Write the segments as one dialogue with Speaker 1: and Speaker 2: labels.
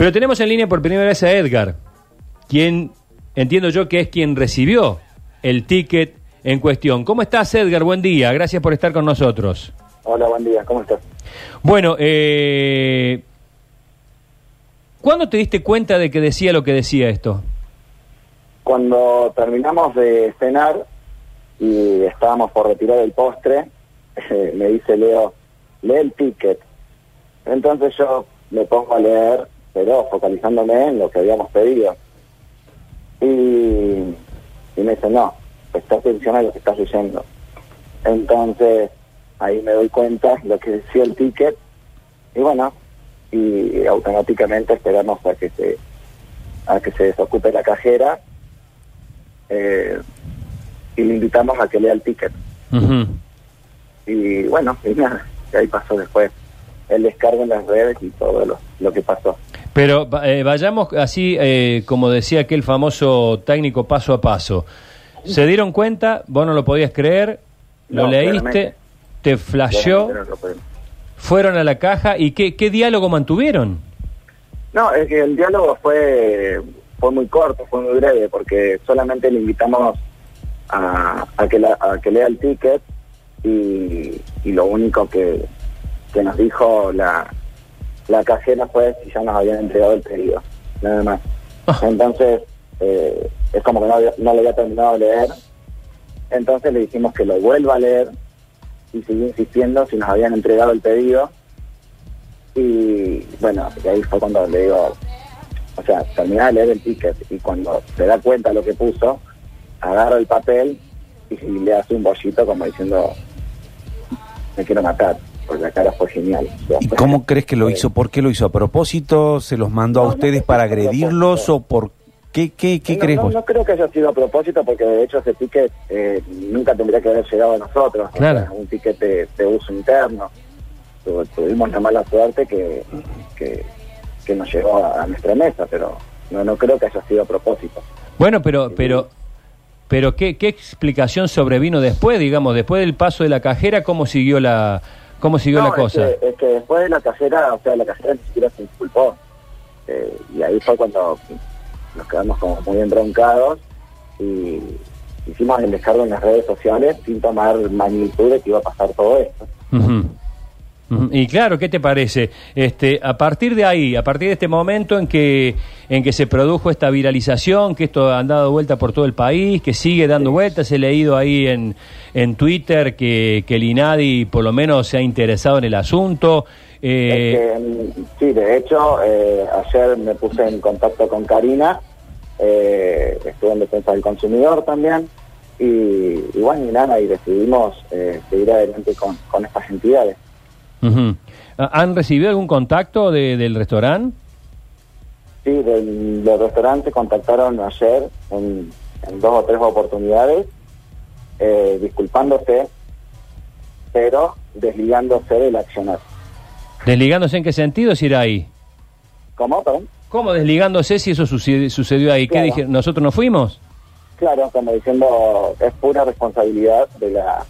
Speaker 1: Pero tenemos en línea por primera vez a Edgar, quien entiendo yo que es quien recibió el ticket en cuestión. ¿Cómo estás, Edgar? Buen día, gracias por estar con nosotros.
Speaker 2: Hola, buen día, ¿cómo estás?
Speaker 1: Bueno, eh, ¿cuándo te diste cuenta de que decía lo que decía esto?
Speaker 2: Cuando terminamos de cenar y estábamos por retirar el postre, me dice Leo, lee el ticket. Entonces yo me pongo a leer, pero focalizándome en lo que habíamos pedido. Y, y me dice, no, presta atención a lo que estás leyendo. Entonces ahí me doy cuenta lo que decía el ticket y bueno, y automáticamente esperamos a que se a que se desocupe la cajera eh, y le invitamos a que lea el ticket. Y bueno, y nada, y ahí pasó después el descargo en las redes y todo lo, lo que pasó.
Speaker 1: Pero eh, vayamos así, eh, como decía aquel famoso técnico, paso a paso. ¿Se dieron cuenta? ¿Vos no lo podías creer? ¿Lo
Speaker 2: No,
Speaker 1: leíste?
Speaker 2: claramente.
Speaker 1: ¿Te flasheó?
Speaker 2: Claramente no lo podemos.
Speaker 1: ¿Fueron a la caja? ¿Y qué, qué diálogo mantuvieron?
Speaker 2: No, es que el diálogo fue fue muy corto, fue muy breve, porque solamente le invitamos a, a que, la- a que lea el ticket y, y lo único que, que nos dijo la, la cajera fue si ya nos habían entregado el pedido, nada más.
Speaker 1: Ah.
Speaker 2: Entonces, eh, es como que no, no lo había terminado de leer, entonces le dijimos que lo vuelva a leer y siguió insistiendo si nos habían entregado el pedido y bueno, y ahí fue cuando le digo, o sea, terminá de leer el ticket y cuando se da cuenta lo que puso, agarra el papel y le hace un bollito como diciendo, me quiero matar, la cara fue genial. O sea,
Speaker 3: ¿Y
Speaker 2: fue-
Speaker 3: cómo crees que lo hizo? ¿Por qué lo hizo? ¿A propósito? ¿Se los mandó
Speaker 2: No,
Speaker 3: a
Speaker 2: no
Speaker 3: ustedes para agredirlos o por qué? ¿Qué, qué
Speaker 2: no,
Speaker 3: crees
Speaker 2: no,
Speaker 3: vos?
Speaker 2: no creo que haya sido a propósito porque de hecho ese ticket eh, nunca tendría que haber llegado a nosotros. o
Speaker 1: Claro.
Speaker 2: sea, un ticket de, de uso interno. Tu- Tuvimos la mala suerte que, que, que nos llegó a, a nuestra mesa, pero no, no creo que haya sido a propósito.
Speaker 1: Bueno, pero, pero, pero ¿qué, qué explicación sobrevino después, digamos, después del paso de la cajera, cómo siguió la, cómo siguió
Speaker 2: No,
Speaker 1: la
Speaker 2: es
Speaker 1: cosa?
Speaker 2: que- Es que, después de la cajera, o sea, la cajera ni siquiera se disculpó. Eh, y ahí fue cuando nos quedamos como muy embroncados y hicimos el descargo en las redes sociales sin tomar magnitud de que iba a pasar todo esto.
Speaker 1: Ujú. Ujú. Y claro, ¿qué te parece? Este, a partir de ahí, a partir de este momento en que en que se produjo esta viralización, que esto ha dado vuelta por todo el país, que sigue dando vueltas, he leído ahí en, en Twitter que, que el INADI por lo menos se ha interesado en el asunto. Eh,
Speaker 2: Es que, sí, de hecho, eh, ayer me puse en contacto con Karina, eh, estuve en defensa del consumidor también, y, y bueno, y nada, y decidimos eh, seguir adelante con, con estas entidades.
Speaker 1: Ujú. ¿Han recibido algún contacto de- del restaurante?
Speaker 2: Sí, del, del restaurante contactaron ayer en, en dos o tres oportunidades, eh, disculpándose, pero desligándose del accionar.
Speaker 1: ¿Desligándose en qué sentido si era ahí?
Speaker 2: ¿Cómo, perdón?
Speaker 1: ¿Cómo desligándose si eso sucedió ahí? ¿Qué
Speaker 2: Claro.
Speaker 1: dije? ¿Nosotros no fuimos?
Speaker 2: Claro, como diciendo, es pura responsabilidad de la,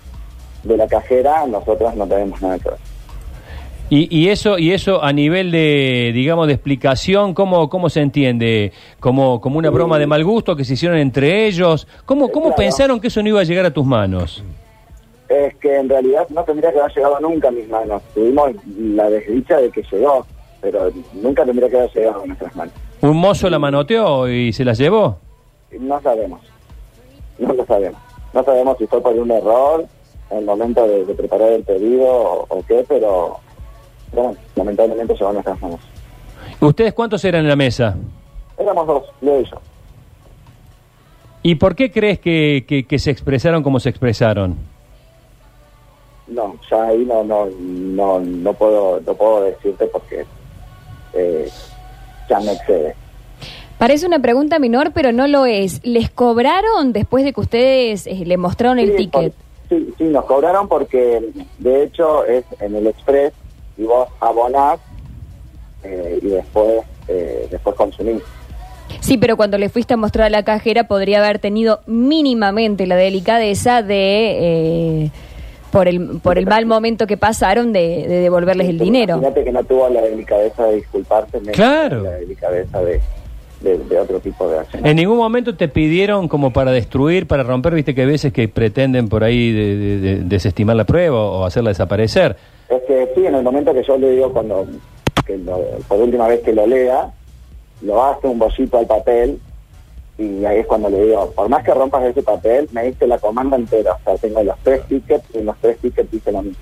Speaker 2: de la cajera, nosotros no tenemos nada que ver.
Speaker 1: Y, y eso y eso a nivel de digamos de explicación cómo cómo se entiende como como una broma de mal gusto que se hicieron entre ellos cómo cómo
Speaker 2: Claro.
Speaker 1: pensaron que eso no iba a llegar a tus manos
Speaker 2: Es que en realidad no tendría que haber llegado nunca a mis manos. Tuvimos la desdicha de que llegó, pero nunca tendría que haber llegado a nuestras manos.
Speaker 1: un mozo la manoteó y se la llevó
Speaker 2: No sabemos. No lo sabemos. No sabemos si fue por un error en el momento de, de preparar el pedido o, o qué, pero, pero bueno, lamentablemente llegó a nuestras manos.
Speaker 1: ustedes cuántos eran en la mesa
Speaker 2: Éramos dos, Leo y yo.
Speaker 1: y por qué crees que, que, que se expresaron como se expresaron
Speaker 2: No, ya ahí no no no no puedo no puedo decirte porque eh, ya me excede.
Speaker 4: Parece una pregunta menor, pero no lo es. ¿Les cobraron después de que ustedes eh, le mostraron el
Speaker 2: Sí,
Speaker 4: ticket?
Speaker 2: por- sí, sí, nos cobraron porque de hecho es en el Express y vos abonás eh, y después eh, después consumís.
Speaker 4: Sí, pero cuando le fuiste a mostrar a la cajera podría haber tenido mínimamente la delicadeza de, eh, por el, por el mal momento que pasaron de, de devolverles el dinero.
Speaker 2: Imagínate que no tuvo la delicadeza de disculparse,
Speaker 1: Claro.
Speaker 2: la delicadeza de, de, de otro tipo de acción.
Speaker 1: En ningún momento te pidieron como para destruir, para romper, viste que hay veces que pretenden por ahí de- de- de- desestimar la prueba o hacerla desaparecer.
Speaker 2: Es que sí, en el momento que yo le digo, cuando que lo- por última vez que lo lea, lo hace un bollito al papel y ahí es cuando le digo, por más que rompas ese papel, me diste la comanda entera. O sea, tengo los tres tickets y en los tres tickets dice lo mismo.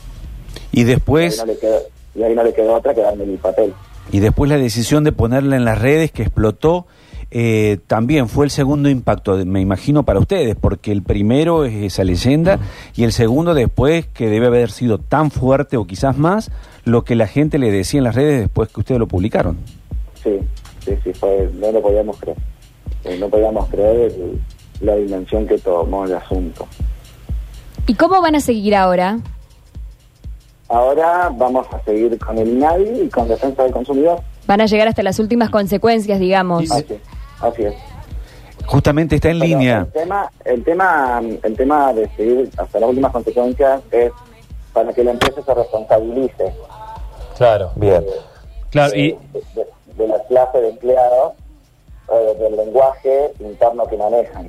Speaker 3: Y
Speaker 2: Y ahí,
Speaker 3: después,
Speaker 2: no le quedó, y ahí no le quedó otra que darme mi papel.
Speaker 3: y después la decisión de ponerla en las redes que explotó, eh, también fue el segundo impacto, me imagino, para ustedes, porque el primero es esa leyenda y el segundo después, que debe haber sido tan fuerte o quizás más, lo que la gente le decía en las redes después que ustedes lo publicaron.
Speaker 2: Sí, sí, sí, fue, no lo podíamos creer. Eh, no podíamos creer el- la dimensión que tomó el asunto.
Speaker 4: ¿Y cómo van a seguir ahora?
Speaker 2: Ahora vamos a seguir con el INADI y con Defensa del Consumidor.
Speaker 4: Van a llegar hasta las últimas consecuencias, digamos.
Speaker 2: Así, así es.
Speaker 3: Justamente está en
Speaker 2: Pero
Speaker 3: línea.
Speaker 2: El tema, el tema, el tema de seguir hasta las últimas consecuencias es para que la empresa se responsabilice
Speaker 1: Claro.
Speaker 3: Bien.
Speaker 1: Claro,
Speaker 2: de,
Speaker 1: y
Speaker 2: de- de la clase de empleados o del lenguaje interno que manejan.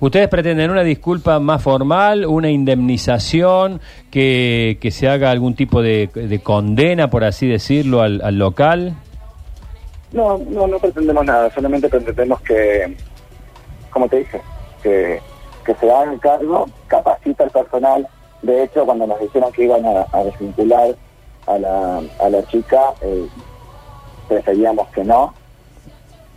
Speaker 1: ustedes pretenden una disculpa más formal, una indemnización, que, que se haga algún tipo de, de condena, por así decirlo, al, al local.
Speaker 2: No, no, no pretendemos nada, solamente pretendemos que, como te dije, que, que se haga el cargo, capacita al personal. De hecho, cuando nos dijeron que iban a, a desvincular a la, a la chica, eh, preferíamos que no,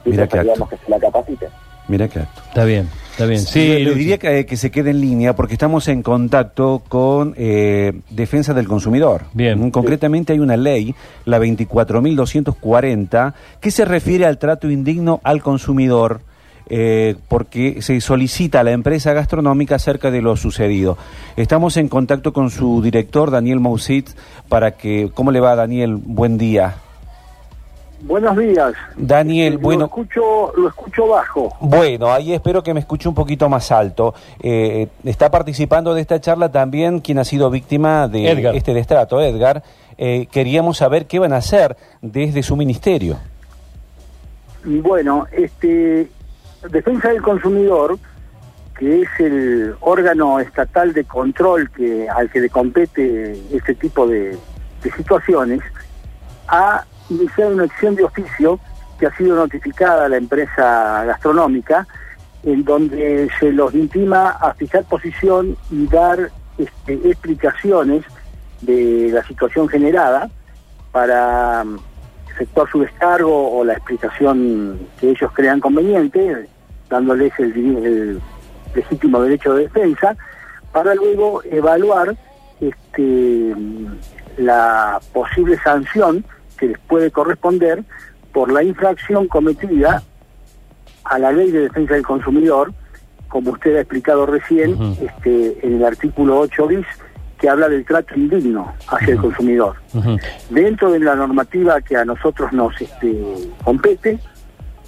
Speaker 2: y
Speaker 3: Mira
Speaker 2: preferíamos que se la capacite.
Speaker 3: Mira acto.
Speaker 1: Está bien, está bien.
Speaker 3: Sí, le diría que, que se quede en línea porque estamos en contacto con eh, Defensa del Consumidor.
Speaker 1: Bien.
Speaker 3: Mm, Concretamente hay una ley, la 24.240, que se refiere al trato indigno al consumidor eh, porque se solicita a la empresa gastronómica acerca de lo sucedido. Estamos en contacto con su director, Daniel Mousit, para que... ¿Cómo le va, Daniel? Buen día.
Speaker 5: Buenos días.
Speaker 3: Daniel,
Speaker 5: Lo
Speaker 3: bueno...
Speaker 5: escucho, lo escucho bajo.
Speaker 3: Bueno, ahí espero que me escuche un poquito más alto. Eh, está participando de esta charla también quien ha sido víctima de
Speaker 1: Edgar.
Speaker 3: este destrato, Edgar. Eh, queríamos saber qué van a hacer desde su ministerio.
Speaker 5: Bueno, este Defensa del Consumidor, que es el órgano estatal de control que al que le compete este tipo de, de situaciones, ha iniciado una acción de oficio que ha sido notificada a la empresa gastronómica, en donde se los intima a fijar posición y dar este, explicaciones de la situación generada para mm, efectuar su descargo o la explicación que ellos crean conveniente, dándoles el, el legítimo derecho de defensa, para luego evaluar este, la posible sanción que les puede corresponder por la infracción cometida a la ley de defensa del consumidor, como usted ha explicado recién, este, en el artículo 8 bis, que habla del trato indigno hacia el consumidor. Dentro de la normativa que a nosotros nos este, compete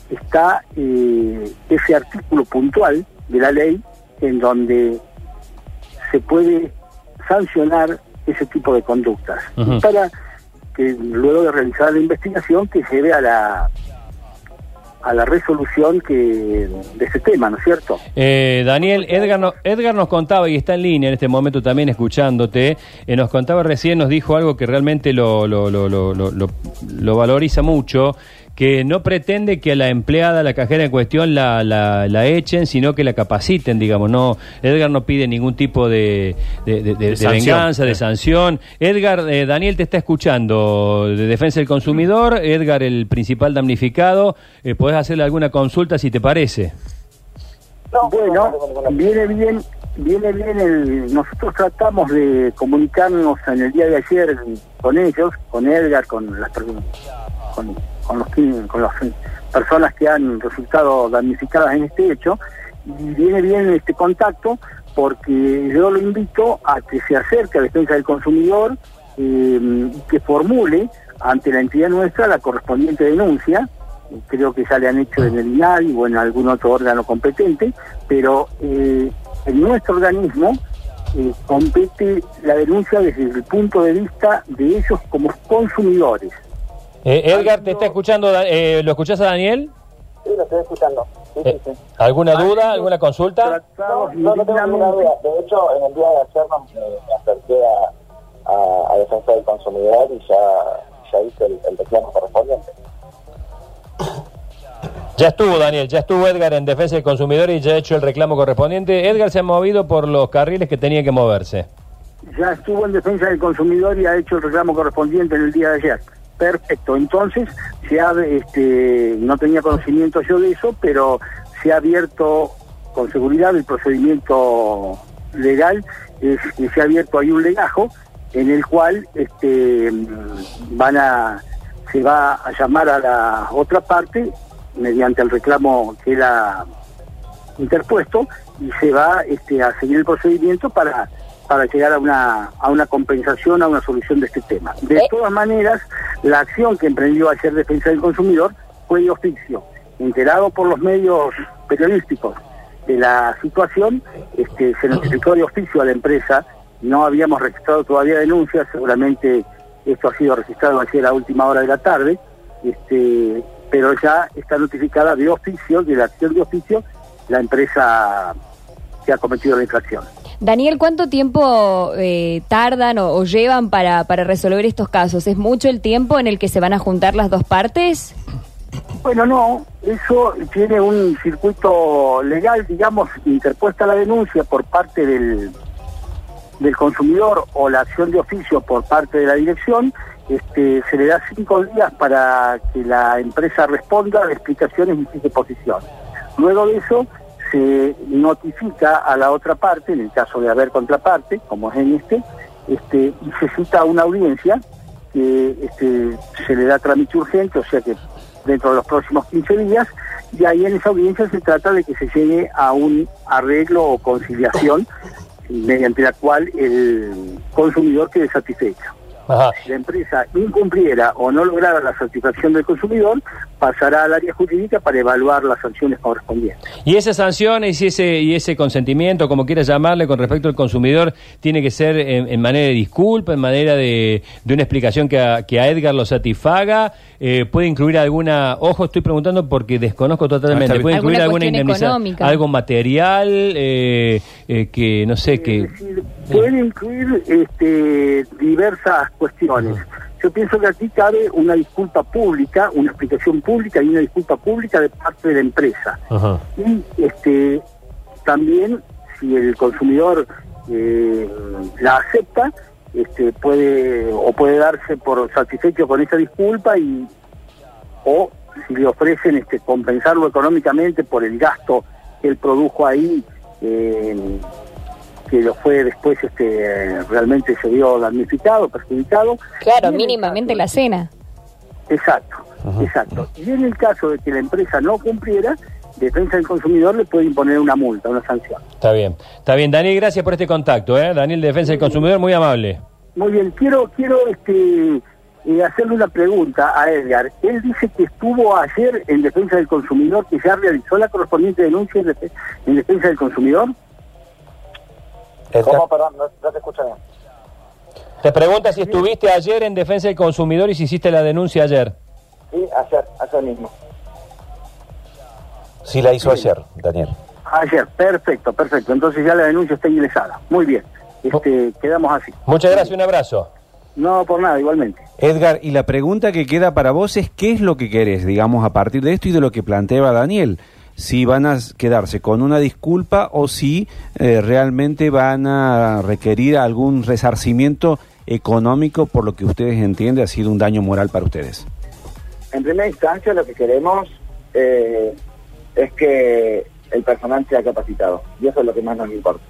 Speaker 5: está eh, ese artículo puntual de la ley en donde se puede sancionar ese tipo de conductas. Y para que luego de realizar la investigación que lleve a la a la resolución que de ese tema, ¿no es cierto?
Speaker 1: Eh, Daniel, Edgar, no- Edgar nos contaba, y está en línea en este momento también escuchándote, eh, nos contaba recién, nos dijo algo que realmente lo, lo, lo, lo, lo- lo- lo valoriza mucho, que no pretende que a la empleada, a la cajera en cuestión, la, la, la echen, sino que la capaciten, digamos. no Edgar no pide ningún tipo de, de, de- de- de
Speaker 3: sanción.
Speaker 1: venganza, de sanción. Edgar, eh, Daniel te está escuchando, de Defensa del Consumidor, Edgar el principal damnificado, eh, podés hacerle alguna consulta si te parece.
Speaker 5: bueno, viene bien, viene bien el, nosotros tratamos de comunicarnos en el día de ayer con ellos, con Edgar, con las per- con, con las personas que han resultado damnificadas en este hecho, y viene bien este contacto porque yo lo invito a que se acerque a Defensa del Consumidor eh, y que formule ante la entidad nuestra la correspondiente denuncia creo que ya le han hecho en el INADI o en algún otro órgano competente, pero eh, en nuestro organismo eh, compete la denuncia desde el punto de vista de ellos como consumidores.
Speaker 1: Eh, Edgar, ¿te está escuchando? Eh, ¿Lo escuchás a Daniel?
Speaker 2: Sí, lo estoy escuchando. Sí,
Speaker 1: Eh, ¿Alguna duda? ¿Alguna consulta?
Speaker 2: No, no tengo ninguna duda. De hecho, en el día de ayer me, me acerqué a, a, a Defensa del Consumidor y ya, ya hice el, el reclamo correspondiente.
Speaker 1: Ya estuvo, Daniel, ya estuvo Edgar en Defensa del Consumidor y ya ha hecho el reclamo correspondiente. Edgar se ha movido por los carriles que tenía que moverse.
Speaker 5: ya estuvo en defensa del consumidor y ha hecho el reclamo correspondiente en el día de ayer. Perfecto, entonces se ha, este, no tenía conocimiento yo de eso, pero se ha abierto con seguridad el procedimiento legal, es se ha abierto ahí un legajo en el cual este, van a, se va a llamar a la otra parte mediante el reclamo que era interpuesto y se va este, a seguir el procedimiento para, para llegar a una, a una compensación, a una solución de este tema. De
Speaker 4: Eh.
Speaker 5: todas maneras, la acción que emprendió ayer Defensa del Consumidor fue de oficio. Enterado por los medios periodísticos de la situación, este, se notificó de oficio a la empresa, no habíamos registrado todavía denuncias, seguramente esto ha sido registrado ayer a última hora de la tarde, este, pero ya está notificada de oficio, de la acción de oficio, la empresa que ha cometido la infracción.
Speaker 4: Daniel, ¿cuánto tiempo eh, tardan o, llevan para, para resolver estos casos? ¿Es mucho el tiempo en el que se van a juntar las dos partes?
Speaker 5: Bueno, no, eso tiene un circuito legal, digamos, interpuesta la denuncia por parte del, del consumidor o la acción de oficio por parte de la dirección, este, se le da cinco días para que la empresa responda de explicaciones y fije posición. Luego de eso se notifica a la otra parte, en el caso de haber contraparte, como es en este, este y se cita una audiencia que este, se le da trámite urgente, o sea que dentro de los próximos 15 días, y ahí en esa audiencia se trata de que se llegue a un arreglo o conciliación mediante la cual el consumidor quede satisfecho.
Speaker 1: Ajá.
Speaker 5: Si la empresa incumpliera o no lograra la satisfacción del consumidor, pasará al área jurídica para evaluar las sanciones correspondientes.
Speaker 1: Y esas sanciones y ese, y ese consentimiento, como quieras llamarle, con respecto al consumidor, tiene que ser en, en manera de disculpa, en manera de, de una explicación que a, que a Edgar lo satisfaga. Eh, ¿Puede incluir alguna, ojo, estoy preguntando porque desconozco
Speaker 3: Ah,
Speaker 1: totalmente,
Speaker 3: bien.
Speaker 1: ¿puede incluir
Speaker 4: Alguna
Speaker 1: alguna
Speaker 4: cuestión
Speaker 1: indemnización?
Speaker 4: económica.
Speaker 1: Algo material, eh, eh, que no sé, que...
Speaker 5: Decir, puede incluir este, diversas cuestiones. Yo pienso que aquí cabe una disculpa pública, una explicación pública y una disculpa pública de parte de la empresa.
Speaker 1: Ajá.
Speaker 5: y este también si el consumidor eh, la acepta este puede o puede darse por satisfecho con esa disculpa y o si le ofrecen este compensarlo económicamente por el gasto que él produjo ahí eh, que lo fue después este realmente se vio damnificado perjudicado
Speaker 4: Claro, mínimamente la cena.
Speaker 5: Exacto, exacto. Y en el caso de que la empresa no cumpliera, Defensa del Consumidor le puede imponer una multa, una sanción.
Speaker 1: Está bien, está bien. Daniel, gracias por este contacto, ¿eh? Daniel, Defensa del Consumidor, muy amable.
Speaker 5: Muy bien, quiero quiero este eh, hacerle una pregunta a Edgar. Él dice que estuvo ayer en Defensa del Consumidor, que ya realizó la correspondiente denuncia en Defensa del Consumidor.
Speaker 2: ¿Cómo? Perdón, no, no te escucho bien.
Speaker 1: Te pregunta si estuviste ayer en Defensa del Consumidor y si hiciste la denuncia ayer.
Speaker 2: Sí, ayer, ayer mismo.
Speaker 3: Sí, la hizo ayer, Daniel.
Speaker 5: Ayer, perfecto, perfecto. Entonces ya la denuncia está ingresada. Muy bien. Este, quedamos así.
Speaker 1: Muchas gracias, un abrazo.
Speaker 5: No por nada, igualmente.
Speaker 3: Edgar, y la pregunta que queda para vos es qué es lo que querés, digamos, a partir de esto y de lo que planteaba Daniel. Si van a quedarse con una disculpa o si eh, realmente van a requerir algún resarcimiento económico por lo que ustedes entienden ha sido un daño moral para ustedes.
Speaker 2: En primera instancia, lo que queremos eh, es que el personal sea capacitado. Y eso es lo que más nos importa.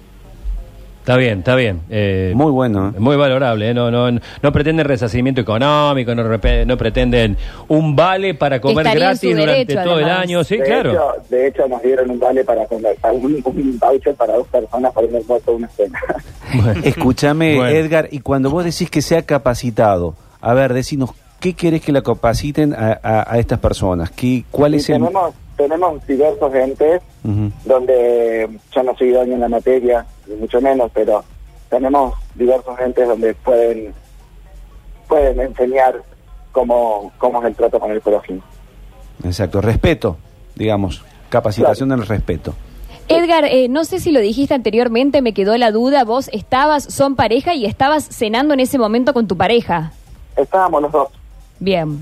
Speaker 1: Está bien, está bien. Eh,
Speaker 3: Muy bueno. ¿eh?
Speaker 1: Muy valorable, ¿eh? no, no, no pretenden resarcimiento económico, no, no pretenden un vale para comer
Speaker 4: estaría
Speaker 1: gratis durante
Speaker 4: derecho,
Speaker 1: todo el año. Sí,
Speaker 2: de
Speaker 1: claro.
Speaker 2: Hecho, de hecho, nos dieron un vale para comer, un, un voucher para dos personas para un almuerzo una cena.
Speaker 3: Escúchame,
Speaker 1: Bueno.
Speaker 3: Edgar, y cuando vos decís que sea capacitado, a ver, decinos, ¿qué querés que la capaciten a, a- a estas personas? ¿Qué, ¿Cuál
Speaker 2: Y
Speaker 3: es el...?
Speaker 2: tenemos, tenemos diversos entes
Speaker 3: Ujú.
Speaker 2: donde yo no soy idóneo en la materia, ni mucho menos, pero tenemos diversos entes donde pueden pueden enseñar cómo, cómo es el trato con el prójimo.
Speaker 3: Exacto, respeto, digamos, capacitación del respeto.
Speaker 4: Edgar, eh, no sé si lo dijiste anteriormente, me quedó la duda. Vos estabas, son pareja y estabas cenando en ese momento con tu pareja.
Speaker 2: Estábamos los dos.
Speaker 4: Bien.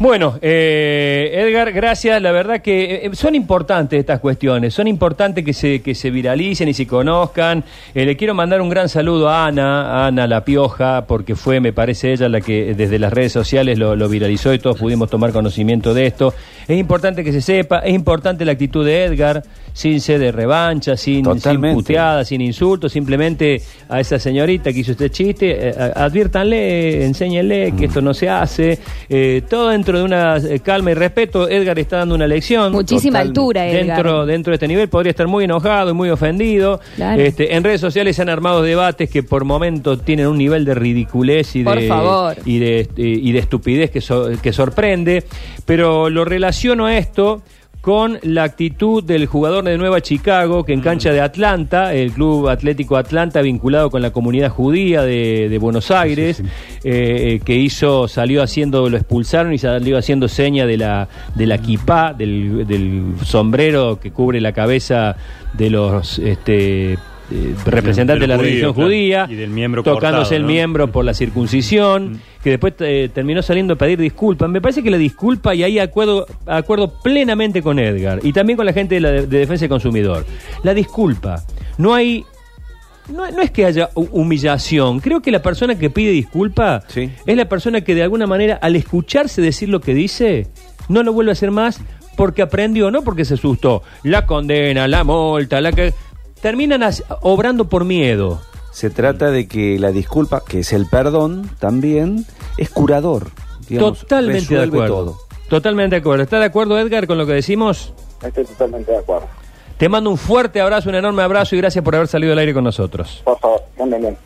Speaker 1: Bueno, eh, Edgar, gracias. La verdad que eh, son importantes estas cuestiones, son importantes que se, que se viralicen y se conozcan. Eh, le quiero mandar un gran saludo a Ana, a Ana La Pioja, porque fue, me parece, ella la que desde las redes sociales lo, lo viralizó y todos pudimos tomar conocimiento de esto. Es importante que se sepa, es importante la actitud de Edgar, sin sed de revancha, sin, sin puteadas, sin insultos, simplemente a esa señorita que hizo este chiste, eh, adviértanle, enséñenle que esto no se hace, eh, todo dentro de una eh, calma y respeto. Edgar está dando una lección.
Speaker 4: Muchísima altura, Edgar.
Speaker 1: Dentro, dentro de este nivel podría estar muy enojado y muy ofendido.
Speaker 4: Claro.
Speaker 1: Este, en redes sociales se han armado debates que por momentos tienen un nivel de ridiculez y
Speaker 4: Por
Speaker 1: de,
Speaker 4: favor.
Speaker 1: y de, y de estupidez que, so- que sorprende, pero lo relaciono a esto con la actitud del jugador de Nueva Chicago, que en cancha de Atlanta, el Club Atlético Atlanta, vinculado con la comunidad judía de, de Buenos Aires, eh, que hizo, salió haciendo, lo expulsaron y salió haciendo seña de la, de la kipá, del, del sombrero que cubre la cabeza de los este, eh, representantes de la
Speaker 6: judío,
Speaker 1: religión
Speaker 6: claro,
Speaker 1: judía,
Speaker 6: y del miembro
Speaker 1: tocándose
Speaker 6: cortado,
Speaker 1: el
Speaker 6: ¿no?
Speaker 1: miembro por la circuncisión, que después eh, terminó saliendo a pedir disculpas. Me parece que la disculpa, y ahí acuerdo, acuerdo plenamente con Edgar, y también con la gente de, la de Defensa del Consumidor. La disculpa. No hay... No, no es que haya hu- humillación. Creo que la persona que pide disculpa
Speaker 3: Sí.
Speaker 1: es la persona que de alguna manera, al escucharse decir lo que dice, no lo vuelve a hacer más porque aprendió, no porque se asustó. La condena, la multa, la que... Terminan obrando por miedo.
Speaker 3: Se trata de que la disculpa, que es el perdón también, es curador. digamos,
Speaker 1: Totalmente de acuerdo.
Speaker 3: todo.
Speaker 1: Totalmente de acuerdo. ¿Está de acuerdo, Edgar, con lo que decimos?
Speaker 2: Estoy totalmente de acuerdo.
Speaker 1: Te mando un fuerte abrazo, un enorme abrazo y gracias por haber salido al aire con nosotros.
Speaker 2: Por favor, anden bien.